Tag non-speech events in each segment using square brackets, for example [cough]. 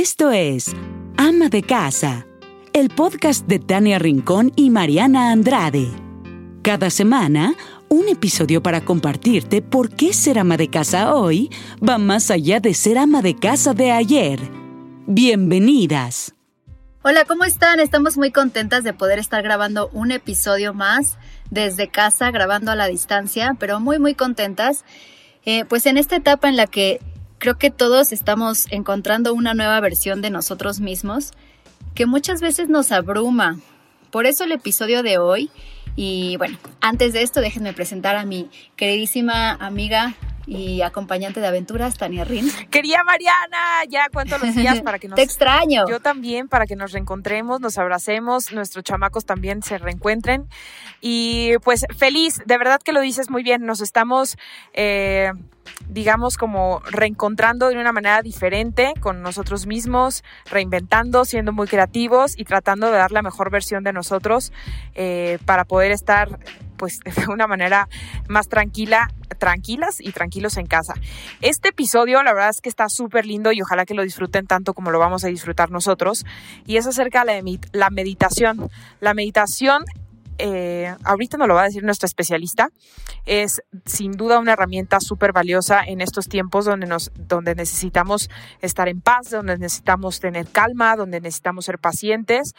Esto es Ama de Casa, el podcast de Tania Rincón y Mariana Andrade. Cada semana, un episodio para compartirte por qué ser ama de casa hoy va más allá de ser ama de casa de ayer. Bienvenidas. Hola, ¿cómo están? Estamos muy contentas de poder estar grabando un episodio más desde casa, grabando a la distancia, pero muy, muy contentas. Eh, pues en esta etapa en la que creo que todos estamos encontrando una nueva versión de nosotros mismos que muchas veces nos abruma. Por eso el episodio de hoy. Y bueno, antes de esto déjenme presentar a mi queridísima amiga y acompañante de aventuras, Tania Rin. Quería Mariana, ya cuento los días para que [laughs] nos... Te extraño. Yo también, para que nos reencontremos, nos abracemos, nuestros chamacos también se reencuentren. Y pues feliz, de verdad que lo dices muy bien, nos estamos... Eh, digamos, como reencontrando de una manera diferente con nosotros mismos, reinventando, siendo muy creativos y tratando de dar la mejor versión de nosotros eh, para poder estar pues [laughs] de una manera más tranquila, tranquilas y tranquilos en casa. Este episodio la verdad es que está súper lindo y ojalá que lo disfruten tanto como lo vamos a disfrutar nosotros. Y es acerca de la meditación. La meditación eh, ahorita nos lo va a decir nuestra especialista, es sin duda una herramienta súper valiosa en estos tiempos donde, nos, donde necesitamos estar en paz, donde necesitamos tener calma, donde necesitamos ser pacientes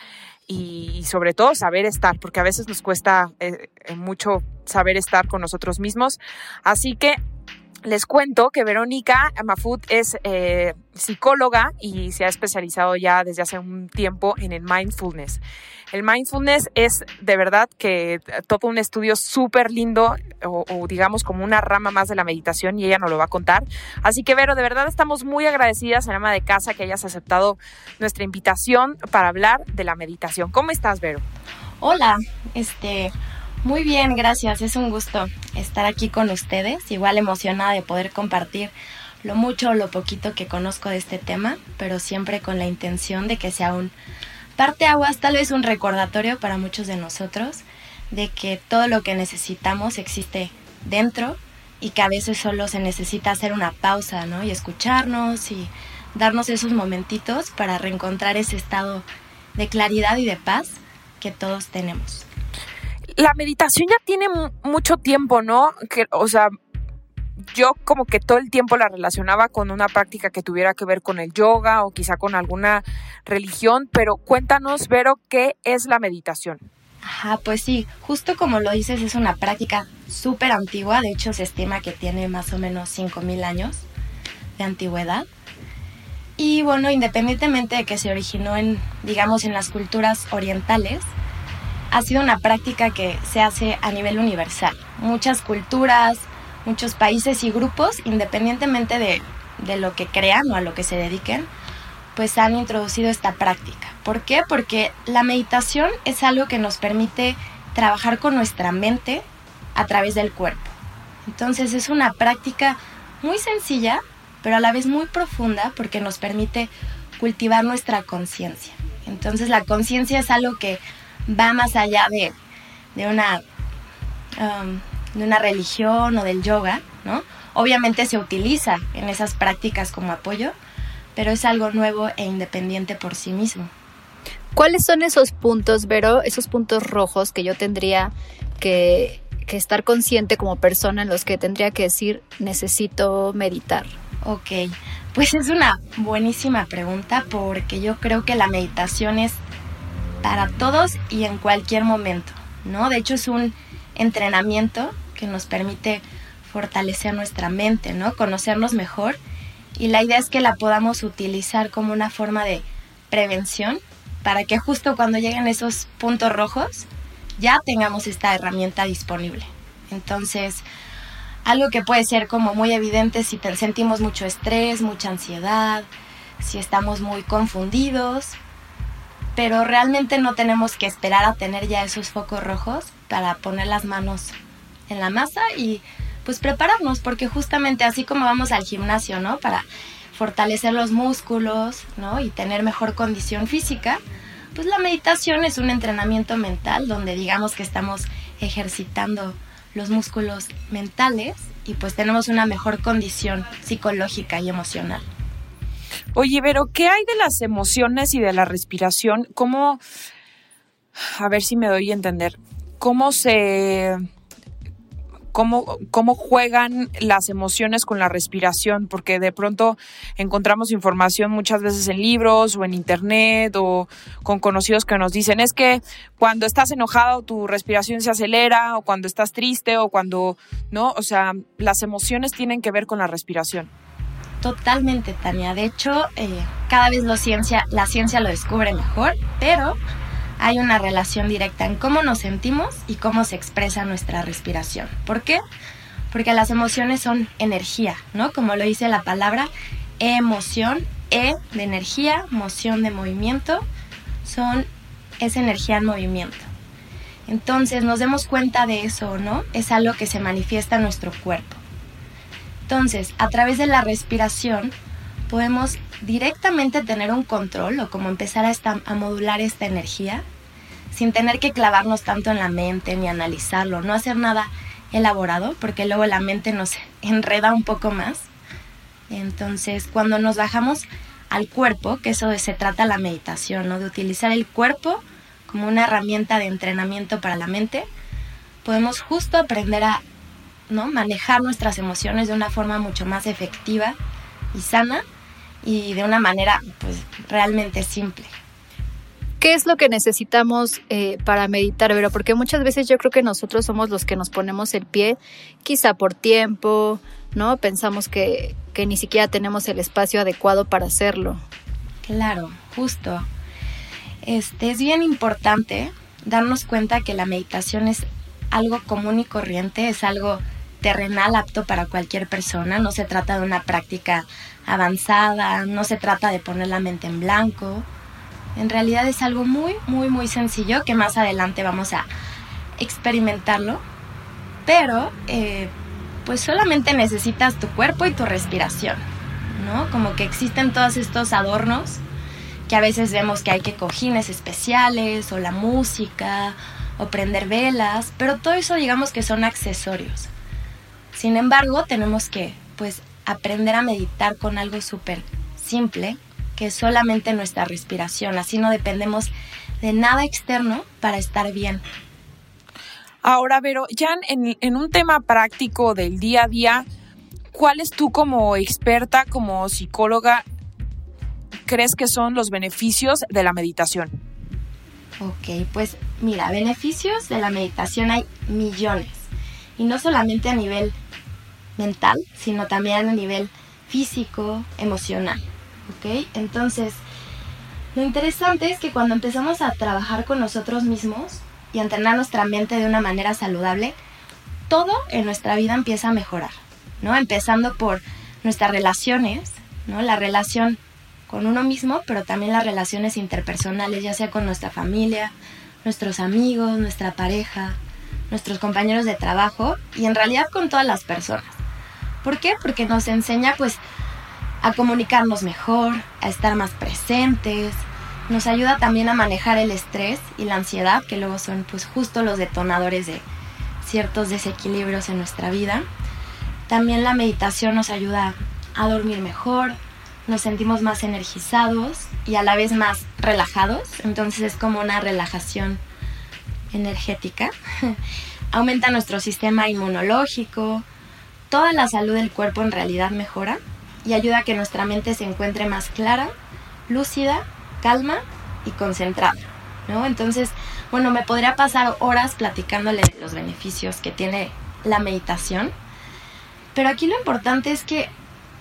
y, sobre todo saber estar, porque a veces nos cuesta eh, mucho saber estar con nosotros mismos. Así que les cuento que Verónica Mafut es eh, psicóloga y se ha especializado ya desde hace un tiempo en el mindfulness. El mindfulness es de verdad que todo un estudio súper lindo o, digamos como una rama más de la meditación y ella nos lo va a contar. Así que Vero, de verdad estamos muy agradecidas en ama de casa que hayas aceptado nuestra invitación para hablar de la meditación. ¿Cómo estás, Vero? Hola, este, muy bien, gracias. Es un gusto estar aquí con ustedes. Igual emocionada de poder compartir lo mucho o lo poquito que conozco de este tema, pero siempre con la intención de que sea un parte aguas, tal vez un recordatorio para muchos de nosotros de que todo lo que necesitamos existe dentro y que a veces solo se necesita hacer una pausa, ¿no? Y escucharnos y darnos esos momentitos para reencontrar ese estado de claridad y de paz que todos tenemos la meditación ya tiene mucho tiempo, ¿no? Que, o sea, yo como que todo el tiempo la relacionaba con una práctica que tuviera que ver con el yoga o quizá con alguna religión, pero cuéntanos, Vero, ¿qué es la meditación? Ajá, pues sí, justo como lo dices, es una práctica súper antigua, de hecho se estima que tiene más o menos 5.000 años de antigüedad. Y bueno, independientemente de que se originó en, digamos, en las culturas orientales, ha sido una práctica que se hace a nivel universal. Muchas culturas, muchos países y grupos, independientemente de, lo que crean o a lo que se dediquen, pues han introducido esta práctica. ¿Por qué? Porque la meditación es algo que nos permite trabajar con nuestra mente a través del cuerpo. Entonces es una práctica muy sencilla, pero a la vez muy profunda porque nos permite cultivar nuestra conciencia. Entonces la conciencia es algo que va más allá de, de una, um, de una religión o del yoga, ¿no? Obviamente se utiliza en esas prácticas como apoyo, pero es algo nuevo e independiente por sí mismo. ¿Cuáles son esos puntos, Vero, esos puntos rojos que yo tendría que, que estar consciente como persona en los que tendría que decir necesito meditar? Ok, pues es una buenísima pregunta porque yo creo que la meditación es para todos y en cualquier momento, ¿no? De hecho es un entrenamiento que nos permite fortalecer nuestra mente, ¿no? Conocernos mejor y la idea es que la podamos utilizar como una forma de prevención para que justo cuando lleguen esos puntos rojos ya tengamos esta herramienta disponible. Entonces, algo que puede ser como muy evidente si sentimos mucho estrés, mucha ansiedad, si estamos muy confundidos, pero realmente no tenemos que esperar a tener ya esos focos rojos para poner las manos en la masa y pues prepararnos, porque justamente así como vamos al gimnasio, ¿no? Para fortalecer los músculos, ¿no? Y tener mejor condición física, pues la meditación es un entrenamiento mental donde digamos que estamos ejercitando los músculos mentales y pues tenemos una mejor condición psicológica y emocional. Oye, pero ¿qué hay de las emociones y de la respiración? ¿Cómo, a ver si me doy a entender, cómo se cómo, cómo juegan las emociones con la respiración, porque de pronto encontramos información muchas veces en libros o en internet o con conocidos que nos dicen es que cuando estás enojado tu respiración se acelera o cuando estás triste o cuando, ¿no? O sea, las emociones tienen que ver con la respiración. Totalmente, Tania. De hecho, eh, cada vez la ciencia lo descubre mejor, pero hay una relación directa en cómo nos sentimos y cómo se expresa nuestra respiración. ¿Por qué? Porque las emociones son energía, ¿no? Como lo dice la palabra, emoción, E de energía, moción de movimiento, son esa energía en movimiento. Entonces nos demos cuenta de eso, ¿no? Es algo que se manifiesta en nuestro cuerpo. Entonces, a través de la respiración podemos directamente tener un control o como empezar a, modular esta energía sin tener que clavarnos tanto en la mente ni analizarlo, no hacer nada elaborado porque luego la mente nos [laughs] enreda un poco más. Entonces, cuando nos bajamos al cuerpo, que eso se trata la meditación, ¿no? de utilizar el cuerpo como una herramienta de entrenamiento para la mente, podemos justo aprender a ¿no? manejar nuestras emociones de una forma mucho más efectiva y sana y de una manera pues realmente simple. ¿Qué es lo que necesitamos eh, para meditar, Vero? Porque muchas veces yo creo que nosotros somos los que nos ponemos el pie, quizá por tiempo, ¿no? Pensamos que, que ni siquiera tenemos el espacio adecuado para hacerlo. Claro, justo. Este, es bien importante darnos cuenta que la meditación es algo común y corriente, es algo terrenal apto para cualquier persona, no se trata de una práctica avanzada, no se trata de poner la mente en blanco. En realidad es algo muy, muy, muy sencillo que más adelante vamos a experimentarlo. Pero, eh, pues solamente necesitas tu cuerpo y tu respiración, ¿no? Como que existen todos estos adornos que a veces vemos que hay que cojines especiales o la música o prender velas, pero todo eso digamos que son accesorios. Sin embargo, tenemos que pues aprender a meditar con algo súper simple, que es solamente nuestra respiración. Así no dependemos de nada externo para estar bien. Ahora, Vero, ya en, en un tema práctico del día a día, ¿cuáles tú como experta, como psicóloga, crees que son los beneficios de la meditación? Ok, pues mira, beneficios de la meditación hay millones. Y no solamente a nivel mental, sino también a nivel físico, emocional. ¿Ok? Entonces, lo interesante es que cuando empezamos a trabajar con nosotros mismos y a entrenar nuestra mente de una manera saludable, todo en nuestra vida empieza a mejorar, ¿no? Empezando por nuestras relaciones, ¿no? La relación con uno mismo, pero también las relaciones interpersonales, ya sea con nuestra familia, nuestros amigos, nuestra pareja, nuestros compañeros de trabajo y en realidad con todas las personas. ¿Por qué? Porque nos enseña pues a comunicarnos mejor, a estar más presentes, nos ayuda también a manejar el estrés y la ansiedad, que luego son pues justo los detonadores de ciertos desequilibrios en nuestra vida. También la meditación nos ayuda a dormir mejor, nos sentimos más energizados y a la vez más relajados, entonces es como una relajación energética. Aumenta nuestro sistema inmunológico, toda la salud del cuerpo en realidad mejora y ayuda a que nuestra mente se encuentre más clara, lúcida, calma y concentrada. ¿no? Entonces, bueno, me podría pasar horas platicándole los beneficios que tiene la meditación, pero aquí lo importante es que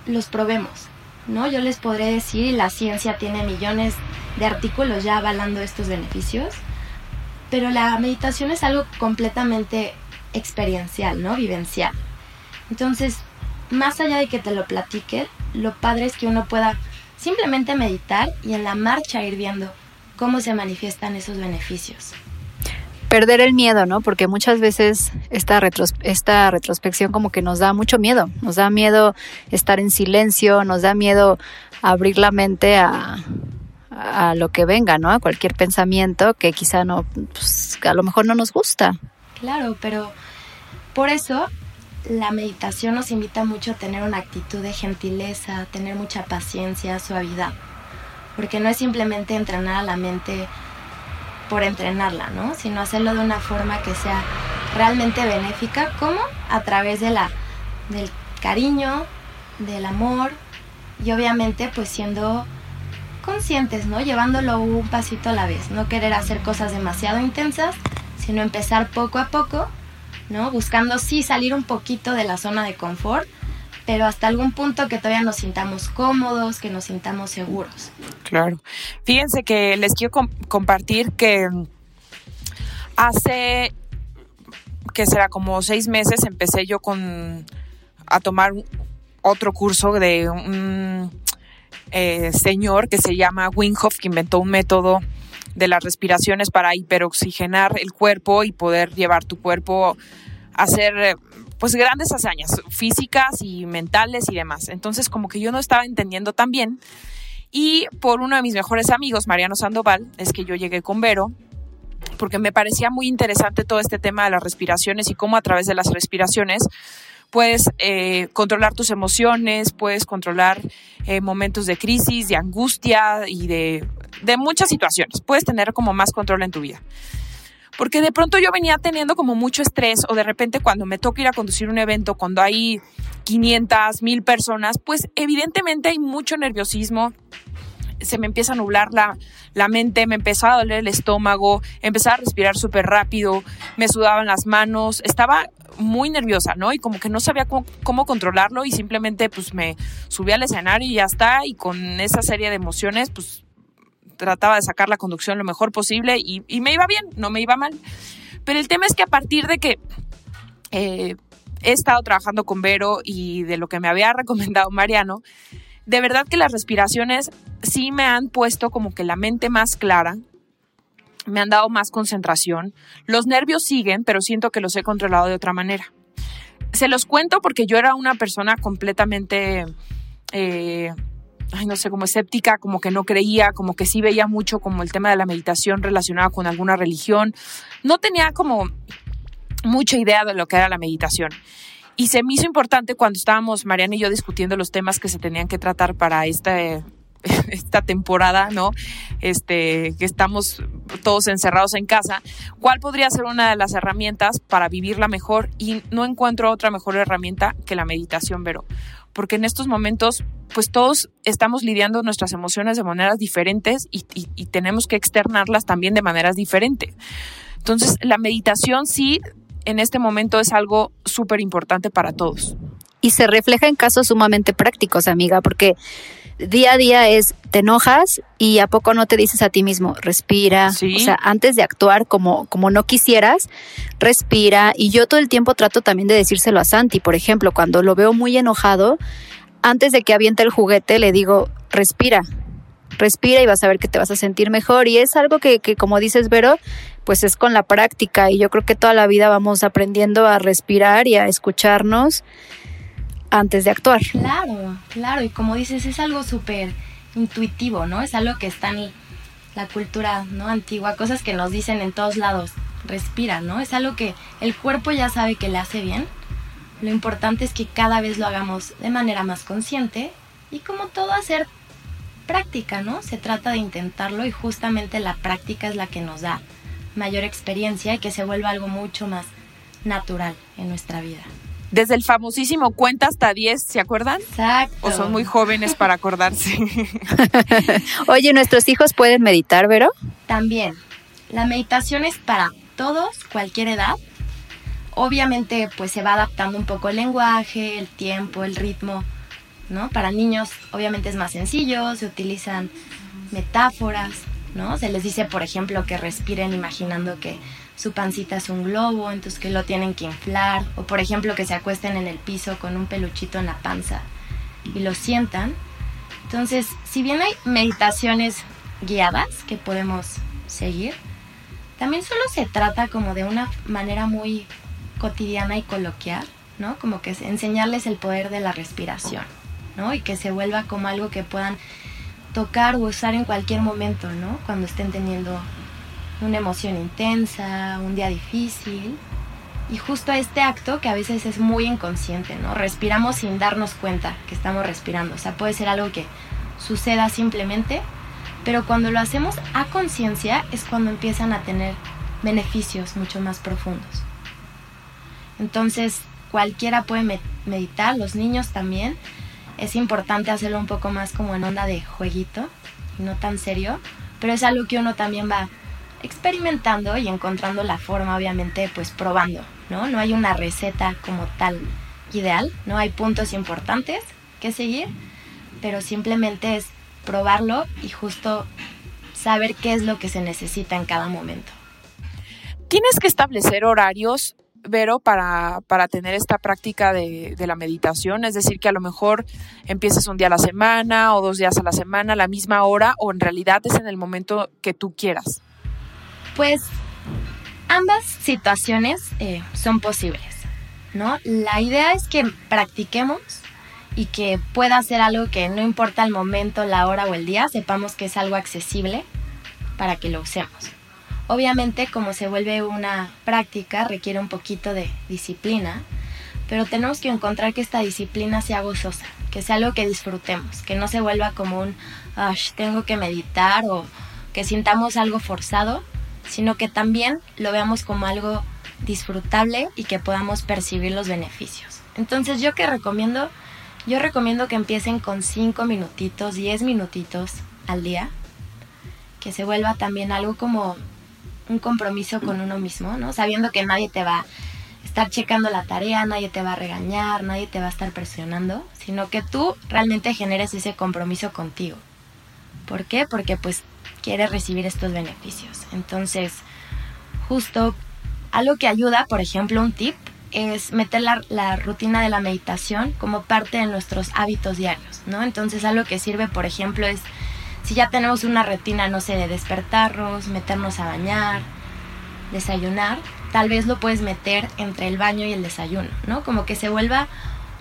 los probemos. ¿no? Yo les podré decir, y la ciencia tiene millones de artículos ya avalando estos beneficios, pero la meditación es algo completamente experiencial, ¿no? Vivencial. Entonces, más allá de que te lo platique, lo padre es que uno pueda simplemente meditar y en la marcha ir viendo cómo se manifiestan esos beneficios. Perder el miedo, ¿no? Porque muchas veces esta, esta retrospección como que nos da mucho miedo. Nos da miedo estar en silencio, nos da miedo abrir la mente a, a lo que venga, ¿no? A cualquier pensamiento que quizá no, pues, a lo mejor no nos gusta. Claro, pero por eso la meditación nos invita mucho a tener una actitud de gentileza, tener mucha paciencia, suavidad, porque no es simplemente entrenar a la mente por entrenarla, ¿no? Sino hacerlo de una forma que sea realmente benéfica, como a través de la, del cariño, del amor y obviamente pues siendo conscientes, ¿no? Llevándolo un pasito a la vez, no querer hacer cosas demasiado intensas, sino empezar poco a poco, ¿no? Buscando sí salir un poquito de la zona de confort, pero hasta algún punto que todavía nos sintamos cómodos, que nos sintamos seguros. Claro. Fíjense que les quiero compartir que hace que será como seis meses empecé yo con a tomar otro curso de un eh, señor que se llama Winghoff, que inventó un método de las respiraciones para hiperoxigenar el cuerpo y poder llevar tu cuerpo a hacer pues grandes hazañas físicas y mentales y demás. Entonces como que yo no estaba entendiendo tan bien y por uno de mis mejores amigos, Mariano Sandoval, es que yo llegué con Vero porque me parecía muy interesante todo este tema de las respiraciones y cómo a través de las respiraciones puedes eh, controlar tus emociones, puedes controlar eh, momentos de crisis, de angustia y de, de muchas situaciones. Puedes tener como más control en tu vida. Porque de pronto yo venía teniendo como mucho estrés o de repente cuando me toca ir a conducir un evento, cuando hay 500, 1000 personas, pues evidentemente hay mucho nerviosismo, se me empieza a nublar la, la mente, me empezaba a doler el estómago, empezaba a respirar súper rápido, me sudaban las manos, estaba muy nerviosa, ¿no? Y como que no sabía cómo, controlarlo y simplemente pues me subí al escenario y ya está, y con esa serie de emociones pues trataba de sacar la conducción lo mejor posible y, me iba bien, no me iba mal. Pero el tema es que a partir de que eh, he estado trabajando con Vero y de lo que me había [laughs] recomendado Mariano, de verdad que las respiraciones sí me han puesto como que la mente más clara, me han dado más concentración. Los nervios siguen, pero siento que los he controlado de otra manera. Se los cuento porque yo era una persona completamente, eh, ay, no sé, como escéptica, como que no creía, como que sí veía mucho como el tema de la meditación relacionada con alguna religión. No tenía como mucha idea de lo que era la meditación. Y se me hizo importante cuando estábamos Mariana y yo discutiendo los temas que se tenían que tratar para este [laughs] esta temporada, ¿no? Este, que estamos todos encerrados en casa, ¿cuál podría ser una de las herramientas para vivirla mejor? Y no encuentro otra mejor herramienta que la meditación, Vero. Porque en estos momentos, pues todos estamos lidiando nuestras emociones de maneras diferentes y, y tenemos que externarlas también de maneras diferentes. Entonces, la meditación sí, en este momento es algo súper importante para todos. Y se refleja en casos sumamente prácticos, amiga, porque día a día es, te enojas y a poco no te dices a ti mismo, respira. O sea, antes de actuar como, como no quisieras, respira. Y yo todo el tiempo trato también de decírselo a Santi. Por ejemplo, cuando lo veo muy enojado, antes de que aviente el juguete, le digo, respira. Respira y vas a ver que te vas a sentir mejor. Y es algo que, que como dices, Vero, pues es con la práctica. Y yo creo que toda la vida vamos aprendiendo a respirar y a escucharnos antes de actuar. Claro, claro, y como dices, es algo súper intuitivo, ¿no? Es algo que está en la cultura ¿no? antigua, cosas que nos dicen en todos lados, respira, ¿no? Es algo que el cuerpo ya sabe que le hace bien. Lo importante es que cada vez lo hagamos de manera más consciente y como todo hacer práctica, ¿no? Se trata de intentarlo y justamente la práctica es la que nos da mayor experiencia y que se vuelva algo mucho más natural en nuestra vida. Desde el famosísimo cuenta hasta 10, ¿se acuerdan? Exacto. O son muy jóvenes para acordarse. [laughs] Oye, ¿nuestros hijos pueden meditar, Vero? También. La meditación es para todos, cualquier edad. Obviamente, pues se va adaptando un poco el lenguaje, el tiempo, el ritmo, ¿no? Para niños, obviamente es más sencillo, se utilizan metáforas, ¿no? Se les dice, por ejemplo, que respiren imaginando que su pancita es un globo, entonces que lo tienen que inflar, o por ejemplo que se acuesten en el piso con un peluchito en la panza y lo sientan. Entonces, si bien hay meditaciones guiadas que podemos seguir, también solo se trata como de una manera muy cotidiana y coloquial, ¿no? Como que enseñarles el poder de la respiración. Y que se vuelva como algo que puedan tocar o usar en cualquier momento, ¿no? Cuando estén teniendo una emoción intensa, un día difícil. Y justo este acto que a veces es muy inconsciente, ¿no? Respiramos sin darnos cuenta que estamos respirando. O sea, puede ser algo que suceda simplemente, pero cuando lo hacemos a conciencia es cuando empiezan a tener beneficios mucho más profundos. Entonces, cualquiera puede meditar, los niños también. Es importante hacerlo un poco más como en onda de jueguito no tan serio, pero es algo que uno también va experimentando y encontrando la forma, obviamente, pues probando, ¿no? No hay una receta como tal ideal, no hay puntos importantes que seguir, pero simplemente es probarlo y justo saber qué es lo que se necesita en cada momento. Tienes que establecer horarios, Vero, para, para tener esta práctica de, de, la meditación, es decir, que a lo mejor empieces un día a la semana o dos días a la semana, la misma hora, o en realidad es en el momento que tú quieras. Pues ambas situaciones eh, son posibles, ¿no? La idea es que practiquemos y que pueda ser algo que no importa el momento, la hora o el día, sepamos que es algo accesible para que lo usemos. Obviamente, como se vuelve una práctica, requiere un poquito de disciplina, pero tenemos que encontrar que esta disciplina sea gozosa, que sea algo que disfrutemos, que no se vuelva como un, tengo que meditar o que sintamos algo forzado, sino que también lo veamos como algo disfrutable y que podamos percibir los beneficios. Entonces, yo que recomiendo yo recomiendo que empiecen con 5 minutitos, 10 minutitos al día, que se vuelva también algo como un compromiso con uno mismo, ¿no? Sabiendo que nadie te va a estar checando la tarea, nadie te va a regañar, nadie te va a estar presionando, sino que tú realmente generes ese compromiso contigo. ¿Por qué? Porque pues quieres recibir estos beneficios. Entonces, justo algo que ayuda, por ejemplo, un tip es meter la, rutina de la meditación como parte de nuestros hábitos diarios, ¿no? Entonces algo que sirve, por ejemplo, es si ya tenemos una rutina, no sé, de despertarnos, meternos a bañar, desayunar, tal vez lo puedes meter entre el baño y el desayuno, ¿no? Como que se vuelva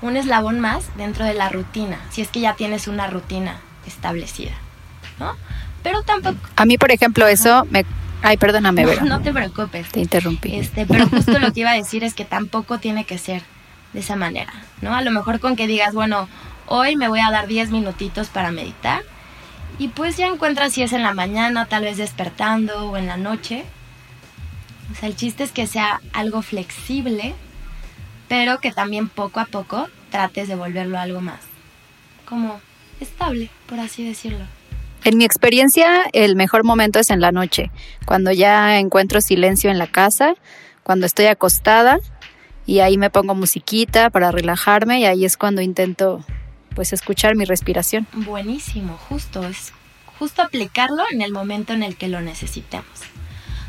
un eslabón más dentro de la rutina, si es que ya tienes una rutina establecida, ¿no? Pero tampoco... A mí, por ejemplo, eso me Ay, perdóname, no, No te preocupes. Te interrumpí. Este, pero justo lo que iba a decir es que tampoco tiene que ser de esa manera, ¿no? A lo mejor con que digas, bueno, hoy me voy a dar 10 minutitos para meditar y pues ya encuentras si es en la mañana, tal vez despertando o en la noche. O sea, el chiste es que sea algo flexible, pero que también poco a poco trates de volverlo algo más como estable, por así decirlo. En mi experiencia, el mejor momento es en la noche, cuando ya encuentro silencio en la casa, cuando estoy acostada y ahí me pongo musiquita para relajarme y ahí es cuando intento pues escuchar mi respiración. Buenísimo, justo, es justo aplicarlo en el momento en el que lo necesitemos.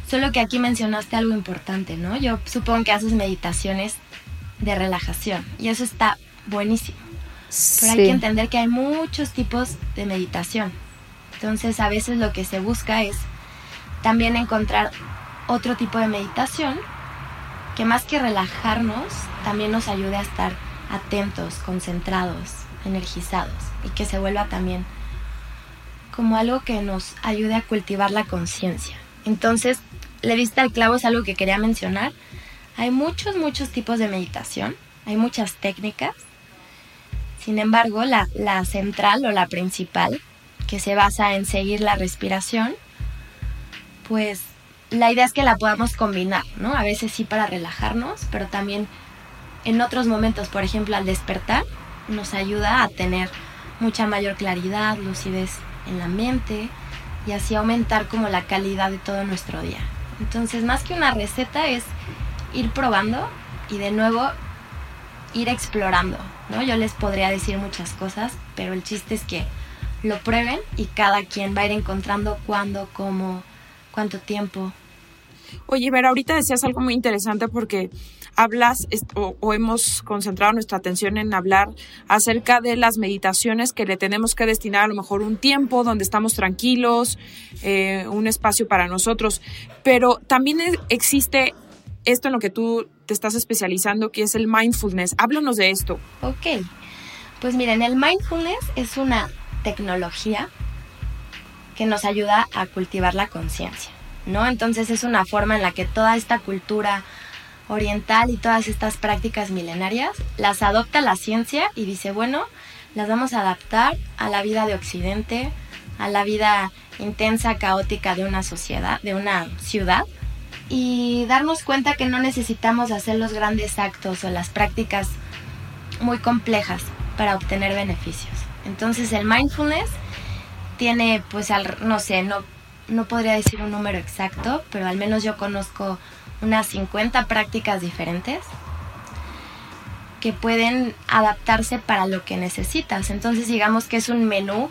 Solo que aquí mencionaste algo importante, ¿no? Yo supongo que haces meditaciones de relajación y eso está buenísimo. Pero hay que entender que hay muchos tipos de meditación. Entonces a veces lo que se busca es también encontrar otro tipo de meditación que más que relajarnos, también nos ayude a estar atentos, concentrados, energizados y que se vuelva también como algo que nos ayude a cultivar la conciencia. Entonces, le vista al clavo es algo que quería mencionar. Hay muchos, muchos tipos de meditación, hay muchas técnicas. Sin embargo, la, la central o la principal que se basa en seguir la respiración, pues la idea es que la podamos combinar, ¿no? A veces sí para relajarnos, pero también en otros momentos, por ejemplo, al despertar, nos ayuda a tener mucha mayor claridad, lucidez en la mente y así aumentar como la calidad de todo nuestro día. Entonces, más que una receta es ir probando y de nuevo ir explorando, ¿no? Yo les podría decir muchas cosas, pero el chiste es que lo prueben y cada quien va a ir encontrando cuándo, cómo, cuánto tiempo. Oye, Vera, ahorita decías algo muy interesante porque hablas o, hemos concentrado nuestra atención en hablar acerca de las meditaciones que le tenemos que destinar a lo mejor un tiempo donde estamos tranquilos, eh, un espacio para nosotros, pero también existe esto en lo que tú te estás especializando, que es el mindfulness. Háblanos de esto. Ok, pues miren, el mindfulness es una tecnología que nos ayuda a cultivar la conciencia, ¿no? Entonces es una forma en la que toda esta cultura oriental y todas estas prácticas milenarias, las adopta la ciencia y dice, bueno, las vamos a adaptar a la vida de Occidente, a la vida intensa, caótica de una sociedad, de una ciudad, y darnos cuenta que no necesitamos hacer los grandes actos o las prácticas muy complejas para obtener beneficios. Entonces el mindfulness tiene, pues, no sé, no, no podría decir un número exacto, pero al menos yo conozco unas 50 prácticas diferentes que pueden adaptarse para lo que necesitas. Entonces digamos que es un menú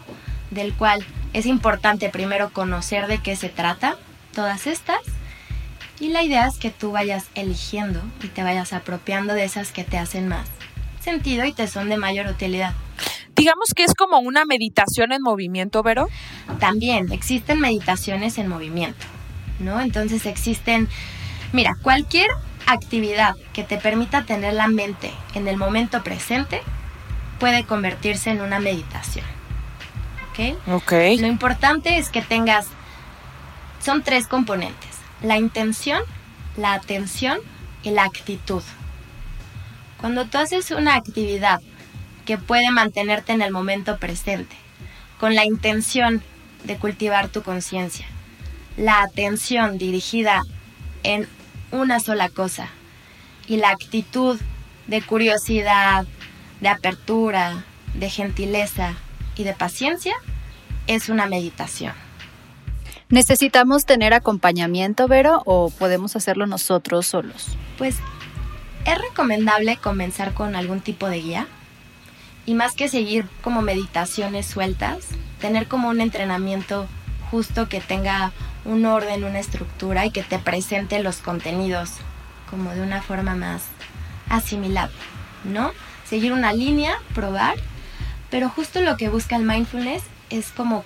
del cual es importante primero conocer de qué se trata, todas estas, y la idea es que tú vayas eligiendo y te vayas apropiando de esas que te hacen más sentido y te son de mayor utilidad. Digamos que es como una meditación en movimiento, Vero. También existen meditaciones en movimiento, ¿no? Entonces existen, mira, cualquier actividad que te permita tener la mente en el momento presente puede convertirse en una meditación. ¿Ok? Ok. Lo importante es que tengas, son tres componentes, la intención, la atención y la actitud. Cuando tú haces una actividad que puede mantenerte en el momento presente, con la intención de cultivar tu conciencia, la atención dirigida en una sola cosa y la actitud de curiosidad, de apertura, de gentileza y de paciencia es una meditación. ¿Necesitamos tener acompañamiento, Vero, o podemos hacerlo nosotros solos? Pues es recomendable comenzar con algún tipo de guía y más que seguir como meditaciones sueltas, tener como un entrenamiento justo que tenga un orden, una estructura y que te presente los contenidos como de una forma más asimilable, ¿no? Seguir una línea, probar, pero justo lo que busca el mindfulness es como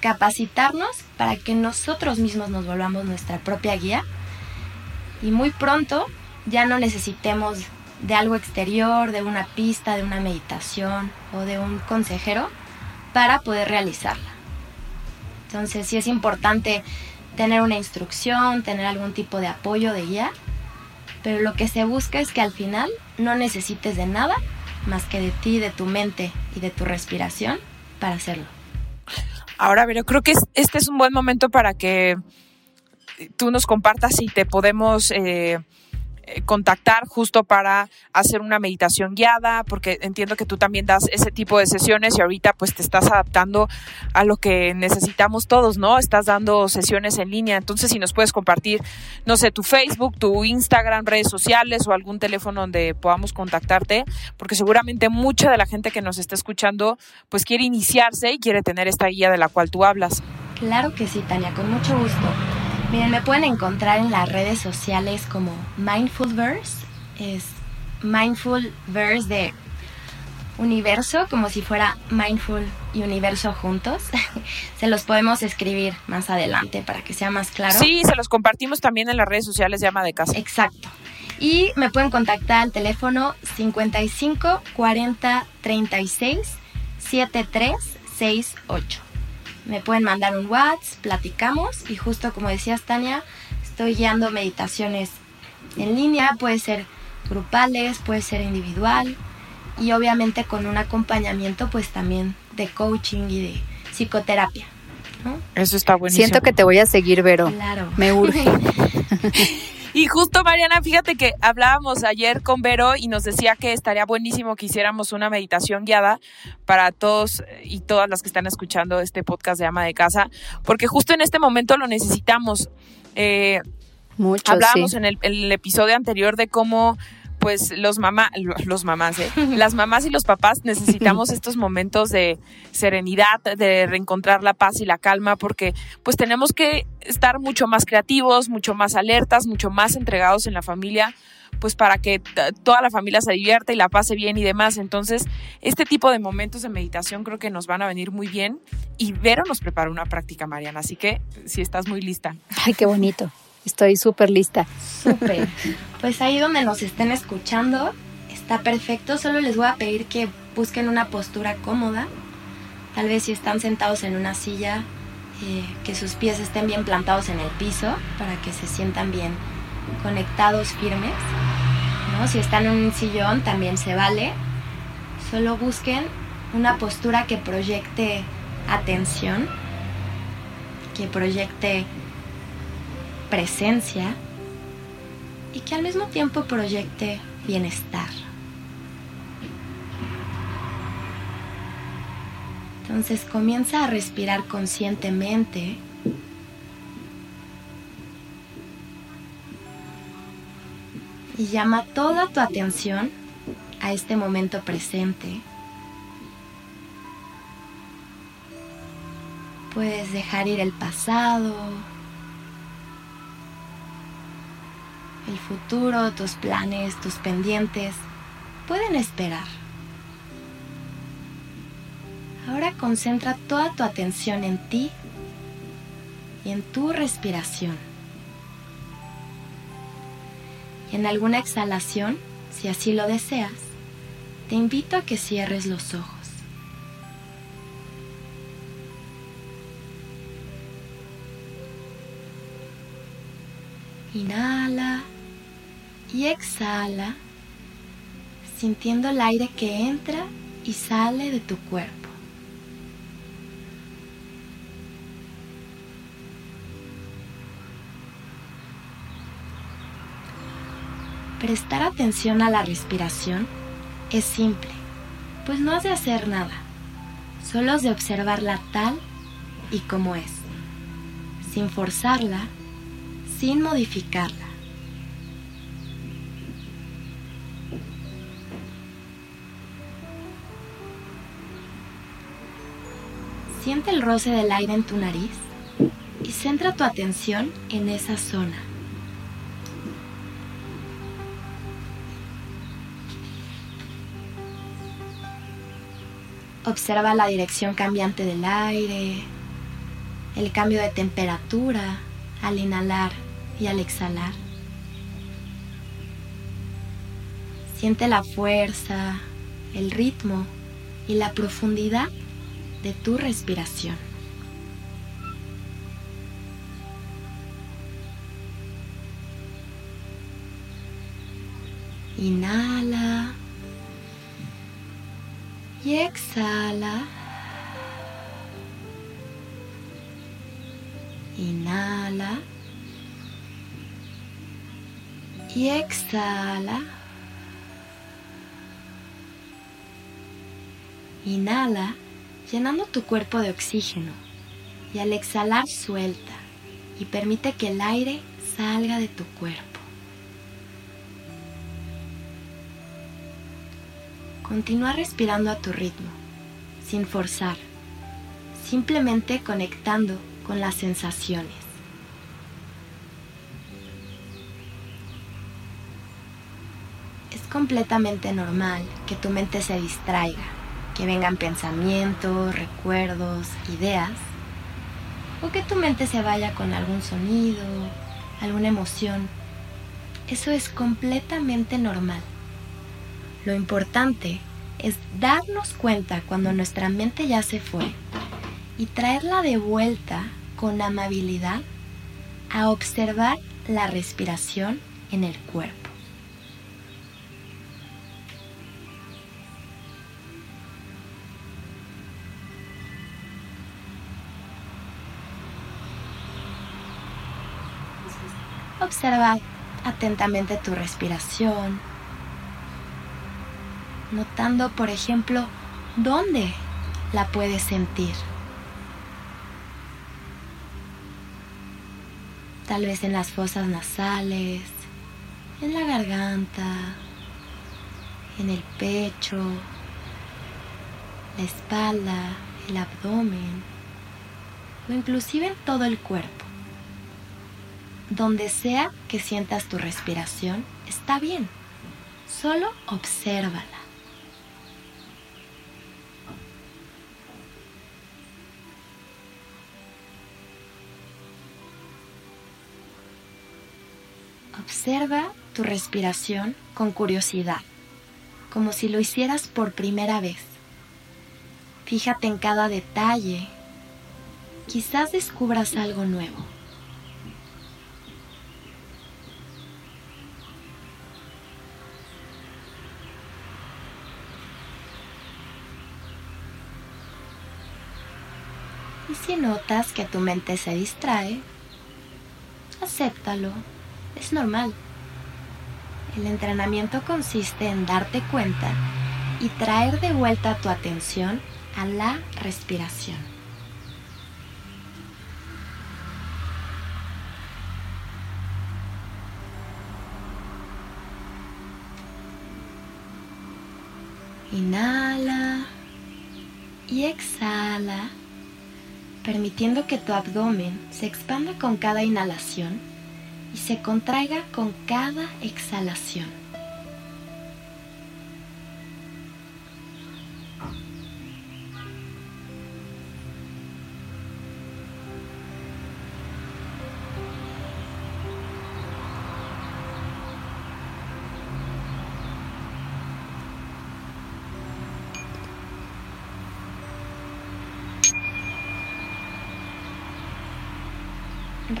capacitarnos para que nosotros mismos nos volvamos nuestra propia guía y muy pronto ya no necesitemos de algo exterior, de una pista, de una meditación o de un consejero para poder realizarla. Entonces sí es importante tener una instrucción, tener algún tipo de apoyo, de guía, pero lo que se busca es que al final no necesites de nada más que de ti, de tu mente y de tu respiración para hacerlo. Ahora, pero creo que este es un buen momento para que tú nos compartas si te podemos... Eh, eh, contactar justo para hacer una meditación guiada, porque entiendo que tú también das ese tipo de sesiones y ahorita pues te estás adaptando a lo que necesitamos todos, ¿no? Estás dando sesiones en línea, entonces si nos puedes compartir, no sé, tu Facebook, tu Instagram, redes sociales o algún teléfono donde podamos contactarte, porque seguramente mucha de la gente que nos está escuchando pues quiere iniciarse y quiere tener esta guía de la cual tú hablas. Claro que sí, Tania, con mucho gusto. Miren, me pueden encontrar en las redes sociales como Mindfulverse. Es Mindfulverse de universo, como si fuera Mindful y universo juntos. [laughs] se los podemos escribir más adelante para que sea más claro. Sí, se los compartimos también en las redes sociales de Ama de Casa. Exacto. Y me pueden contactar al teléfono 55 40 36 7368 me pueden mandar un WhatsApp, platicamos y justo como decías Tania, estoy guiando meditaciones en línea, puede ser grupales, puede ser individual y obviamente con un acompañamiento pues también de coaching y de psicoterapia. Eso está buenísimo. Siento que te voy a seguir, Vero. Claro. Me urge. [laughs] Y justo, Mariana, fíjate que hablábamos ayer con Vero y nos decía que estaría buenísimo que hiciéramos una meditación guiada para todos y todas las que están escuchando este podcast de Ama de Casa, porque justo en este momento lo necesitamos. Eh, Mucho, hablábamos en el episodio anterior de cómo pues los mamás, los mamás, ¿eh? las mamás y los papás necesitamos [laughs] estos momentos de serenidad, de reencontrar la paz y la calma, porque pues tenemos que estar mucho más creativos, mucho más alertas, mucho más entregados en la familia, pues para que toda la familia se divierta y la pase bien y demás. Entonces, este tipo de momentos de meditación creo que nos van a venir muy bien. Y Vero nos prepara una práctica, Mariana, así que si estás muy lista. Ay, qué bonito. Estoy súper lista. Súper. Pues ahí donde nos estén escuchando, está perfecto. Solo les voy a pedir que busquen una postura cómoda. Tal vez si están sentados en una silla, eh, que sus pies estén bien plantados en el piso para que se sientan bien conectados firmes. ¿no? Si están en un sillón también se vale. Solo busquen una postura que proyecte atención, que proyecte presencia y que al mismo tiempo proyecte bienestar. Entonces comienza a respirar conscientemente. Y llama toda tu atención a este momento presente. Puedes dejar ir el pasado, el futuro, tus planes, tus pendientes. Pueden esperar. Ahora concentra toda tu atención en ti y en tu respiración. Y en alguna exhalación, si así lo deseas, te invito a que cierres los ojos. Inhala y exhala, sintiendo el aire que entra y sale de tu cuerpo. Prestar atención a la respiración es simple, pues no has de hacer nada, solo has de observarla tal y como es, sin forzarla, sin modificarla. Siente el roce del aire en tu nariz y centra tu atención en esa zona. Observa la dirección cambiante del aire, el cambio de temperatura al inhalar y al exhalar. Siente la fuerza, el ritmo y la profundidad de tu respiración. Inhala y exhala. Inhala y exhala. Inhala llenando tu cuerpo de oxígeno y al exhalar suelta y permite que el aire salga de tu cuerpo. Continúa respirando a tu ritmo, sin forzar, simplemente conectando con las sensaciones. Es completamente normal que tu mente se distraiga, que vengan pensamientos, recuerdos, ideas, o que tu mente se vaya con algún sonido, alguna emoción. Eso es completamente normal. Lo importante es darnos cuenta cuando nuestra mente ya se fue y traerla de vuelta con amabilidad a observar la respiración en el cuerpo. Observa atentamente tu respiración, notando, por ejemplo, dónde la puedes sentir. Tal vez en las fosas nasales, en la garganta, en el pecho, la espalda, el abdomen o inclusive en todo el cuerpo. Donde sea que sientas tu respiración, está bien. Solo obsérvala. Observa tu respiración con curiosidad, como si lo hicieras por primera vez. Fíjate en cada detalle. Quizás descubras algo nuevo. Si notas que tu mente se distrae, acéptalo, es normal. El entrenamiento consiste en darte cuenta y traer de vuelta tu atención a la respiración. Inhala y exhala, permitiendo que tu abdomen se expanda con cada inhalación y se contraiga con cada exhalación.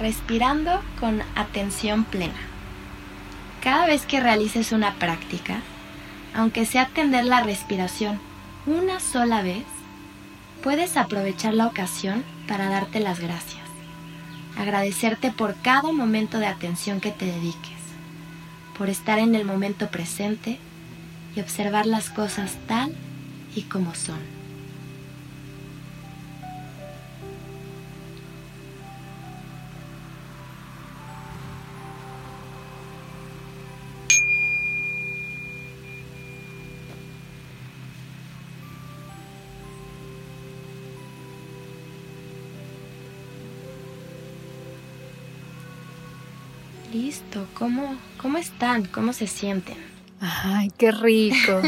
Respirando con atención plena. Cada vez que realices una práctica, aunque sea atender la respiración una sola vez, puedes aprovechar la ocasión para darte las gracias, agradecerte por cada momento de atención que te dediques, por estar en el momento presente y observar las cosas tal y como son. Listo, ¿cómo, cómo están? ¿Cómo se sienten? Ay, qué rico.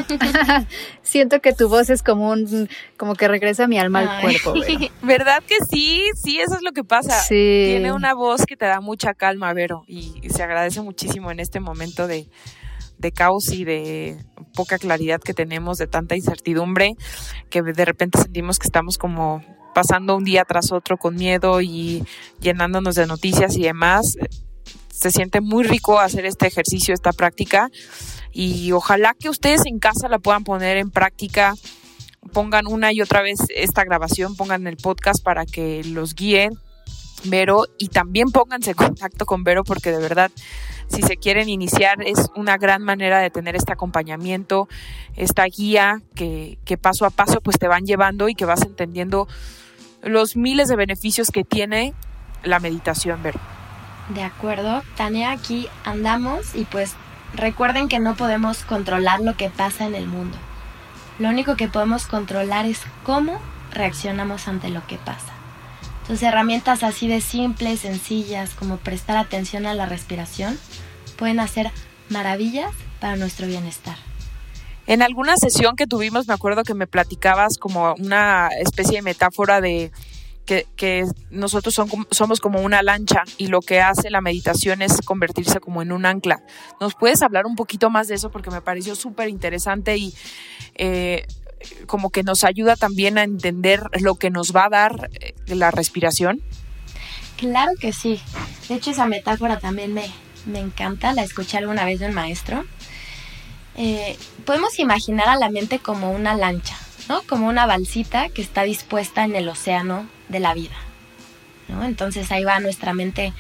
[laughs] Siento que tu voz es como un, como que regresa mi alma al cuerpo. [laughs] ¿Verdad que sí? Sí, eso es lo que pasa. Sí. Tiene una voz que te da mucha calma, Vero, y, se agradece muchísimo en este momento de, de caos y de poca claridad que tenemos, de tanta incertidumbre, que de repente sentimos que estamos como pasando un día tras otro con miedo y llenándonos de noticias y demás se siente muy rico hacer este ejercicio, esta práctica. Y ojalá que ustedes en casa la puedan poner en práctica, pongan una y otra vez esta grabación, pongan el podcast para que los guíen. Vero y también pónganse en contacto con Vero porque de verdad si se quieren iniciar es una gran manera de tener este acompañamiento, esta guía que, que paso a paso pues te van llevando y que vas entendiendo los miles de beneficios que tiene la meditación, Vero. De acuerdo, Tania, aquí andamos y pues recuerden que no podemos controlar lo que pasa en el mundo. Lo único que podemos controlar es cómo reaccionamos ante lo que pasa. Entonces herramientas así de simples, sencillas, como prestar atención a la respiración, pueden hacer maravillas para nuestro bienestar. En alguna sesión que tuvimos, me acuerdo que me platicabas como una especie de metáfora de que, nosotros somos como una lancha y lo que hace la meditación es convertirse como en un ancla. ¿Nos puedes hablar un poquito más de eso? Porque me pareció súper interesante y eh, como que nos ayuda también a entender lo que nos va a dar eh, la respiración. Claro que sí. De hecho, esa metáfora también me, me encanta. La escuché alguna vez de un maestro. Eh, podemos imaginar a la mente como una lancha, ¿no? Como una balsita que está dispuesta en el océano de la vida. Entonces ahí va nuestra mente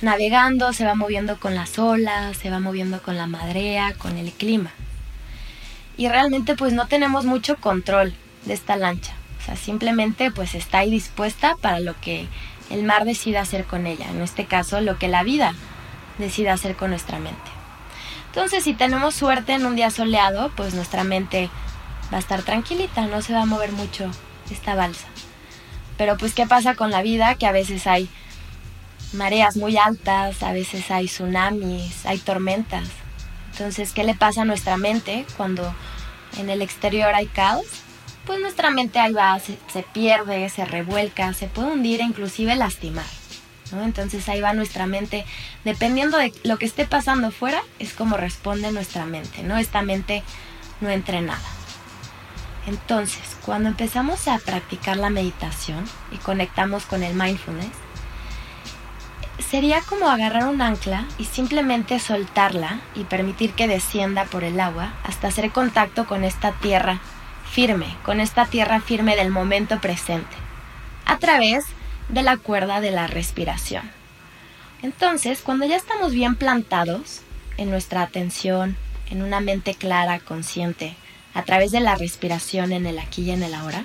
navegando, se va moviendo con las olas, se va moviendo con la madrea, con el clima. Y realmente pues no tenemos mucho control de esta lancha. O sea, simplemente pues está ahí dispuesta para lo que el mar decida hacer con ella. En este caso, lo que la vida decida hacer con nuestra mente. Entonces, si tenemos suerte en un día soleado, pues nuestra mente va a estar tranquilita, no se va a mover mucho esta balsa. Pero pues qué pasa con la vida, que a veces hay mareas muy altas, a veces hay tsunamis, hay tormentas. Entonces, ¿qué le pasa a nuestra mente cuando en el exterior hay caos? Pues nuestra mente ahí va, se, pierde, se revuelca, se puede hundir e inclusive lastimar. Entonces ahí va nuestra mente, dependiendo de lo que esté pasando fuera, es como responde nuestra mente, ¿no? Esta mente no entrenada. Entonces, cuando empezamos a practicar la meditación y conectamos con el mindfulness, sería como agarrar un ancla y simplemente soltarla y permitir que descienda por el agua hasta hacer contacto con esta tierra firme, con esta tierra firme del momento presente, a través de la cuerda de la respiración. Entonces, cuando ya estamos bien plantados en nuestra atención, en una mente clara, consciente, a través de la respiración en el aquí y en el ahora,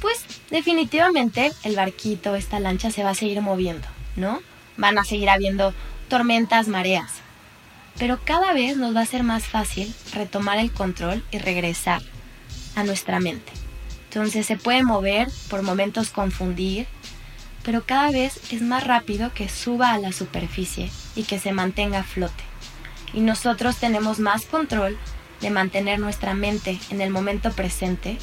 pues definitivamente el barquito, esta lancha se va a seguir moviendo, ¿no? Van a seguir habiendo tormentas, mareas. Pero cada vez nos va a ser más fácil retomar el control y regresar a nuestra mente. Entonces se puede mover, por momentos confundir, pero cada vez es más rápido que suba a la superficie y que se mantenga a flote. Y nosotros tenemos más control de mantener nuestra mente en el momento presente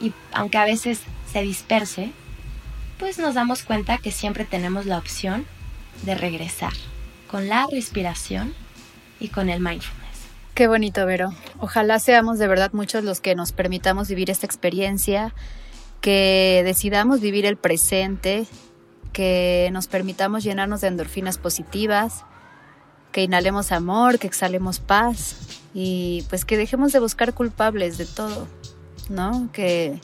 y aunque a veces se disperse, pues nos damos cuenta que siempre tenemos la opción de regresar con la respiración y con el mindfulness. Qué bonito, Vero. Ojalá seamos de verdad muchos los que nos permitamos vivir esta experiencia, que decidamos vivir el presente, que nos permitamos llenarnos de endorfinas positivas, que inhalemos amor, que exhalemos paz y pues que dejemos de buscar culpables de todo, ¿no? Que,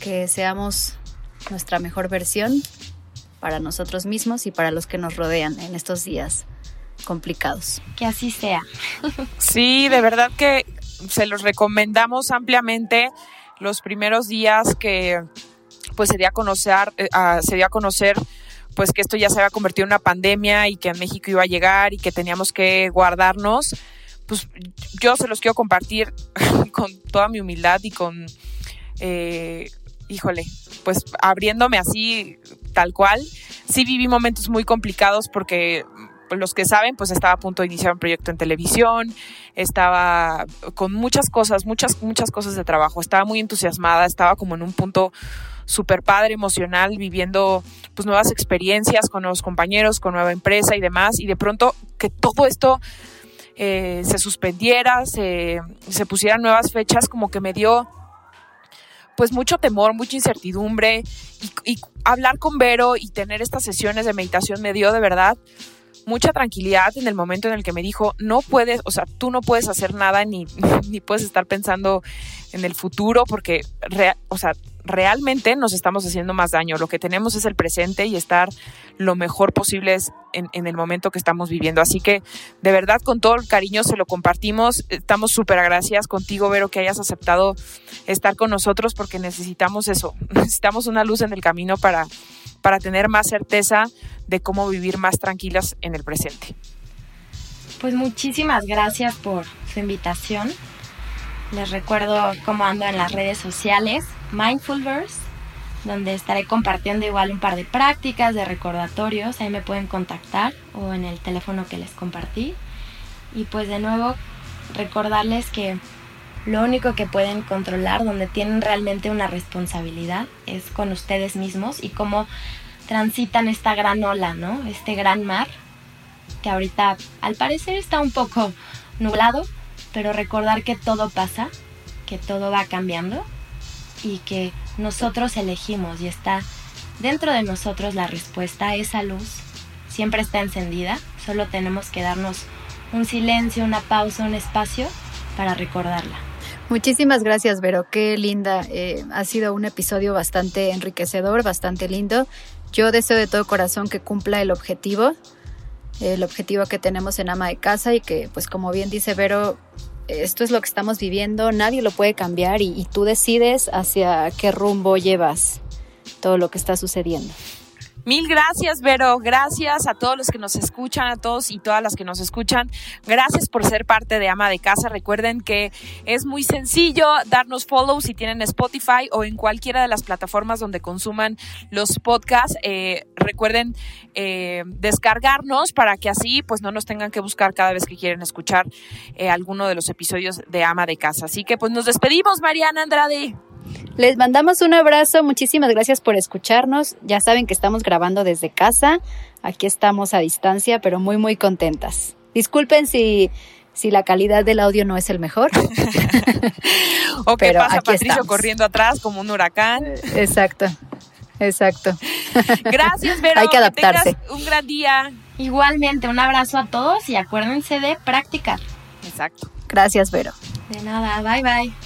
que seamos nuestra mejor versión para nosotros mismos y para los que nos rodean en estos días complicados. Que así sea. [laughs] Sí, de verdad que se los recomendamos ampliamente los primeros días que pues se dio a conocer, eh, se dio a conocer pues que esto ya se había convertido en una pandemia y que en México iba a llegar y que teníamos que guardarnos, pues yo se los quiero compartir [laughs] con toda mi humildad y con, eh, híjole, pues abriéndome así tal cual. Sí viví momentos muy complicados porque los que saben, pues estaba a punto de iniciar un proyecto en televisión, estaba con muchas cosas, muchas, muchas cosas de trabajo, estaba muy entusiasmada, estaba como en un punto súper padre, emocional, viviendo pues nuevas experiencias con nuevos compañeros, con nueva empresa y demás, y de pronto que todo esto eh, se suspendiera, se, se pusieran nuevas fechas, como que me dio pues mucho temor, mucha incertidumbre, y, hablar con Vero y tener estas sesiones de meditación me dio de verdad mucha tranquilidad en el momento en el que me dijo, no puedes, o sea, tú no puedes hacer nada ni, [laughs] ni puedes estar pensando en el futuro porque, o sea, realmente nos estamos haciendo más daño. Lo que tenemos es el presente y estar lo mejor posible en, en, el momento que estamos viviendo. Así que de verdad con todo el cariño se lo compartimos. Estamos súper agradecidas contigo, Vero, que hayas aceptado estar con nosotros porque necesitamos eso. [laughs] Necesitamos una luz en el camino para, para tener más certeza de cómo vivir más tranquilas en el presente. Pues muchísimas gracias por su invitación. Les recuerdo cómo ando en las redes sociales, Mindfulverse, donde estaré compartiendo igual un par de prácticas, de recordatorios. Ahí me pueden contactar o en el teléfono que les compartí. Y pues de nuevo, recordarles que lo único que pueden controlar, donde tienen realmente una responsabilidad, es con ustedes mismos y cómo transitan esta gran ola, ¿no? Este gran mar, que ahorita al parecer está un poco nublado, pero recordar que todo pasa, que todo va cambiando y que nosotros elegimos y está dentro de nosotros la respuesta, esa luz siempre está encendida, solo tenemos que darnos un silencio, una pausa, un espacio para recordarla. Muchísimas gracias, Vero. Qué linda. Eh, ha sido un episodio bastante enriquecedor, bastante lindo. Yo deseo de todo corazón que cumpla el objetivo, el objetivo que tenemos en ama de casa y que, pues como bien dice Vero, esto es lo que estamos viviendo, nadie lo puede cambiar y, tú decides hacia qué rumbo llevas todo lo que está sucediendo. Mil gracias, Vero. Gracias a todos los que nos escuchan, a todos y todas las que nos escuchan. Gracias por ser parte de Ama de Casa. Recuerden que es muy sencillo darnos follow si tienen Spotify o en cualquiera de las plataformas donde consuman los podcasts. Eh, recuerden eh, descargarnos para que así pues no nos tengan que buscar cada vez que quieren escuchar eh, alguno de los episodios de Ama de Casa. Así que pues nos despedimos, Mariana Andrade. Les mandamos un abrazo, muchísimas gracias por escucharnos. Ya saben que estamos grabando desde casa, aquí estamos a distancia, pero muy, muy contentas. Disculpen si, si la calidad del audio no es el mejor. [laughs] o que pasa Patricio corriendo atrás como un huracán. Exacto, exacto. [laughs] Gracias, Vero. Hay que adaptarse. un gran día. Igualmente, un abrazo a todos y acuérdense de practicar. Exacto. Gracias, Vero. De nada, bye bye.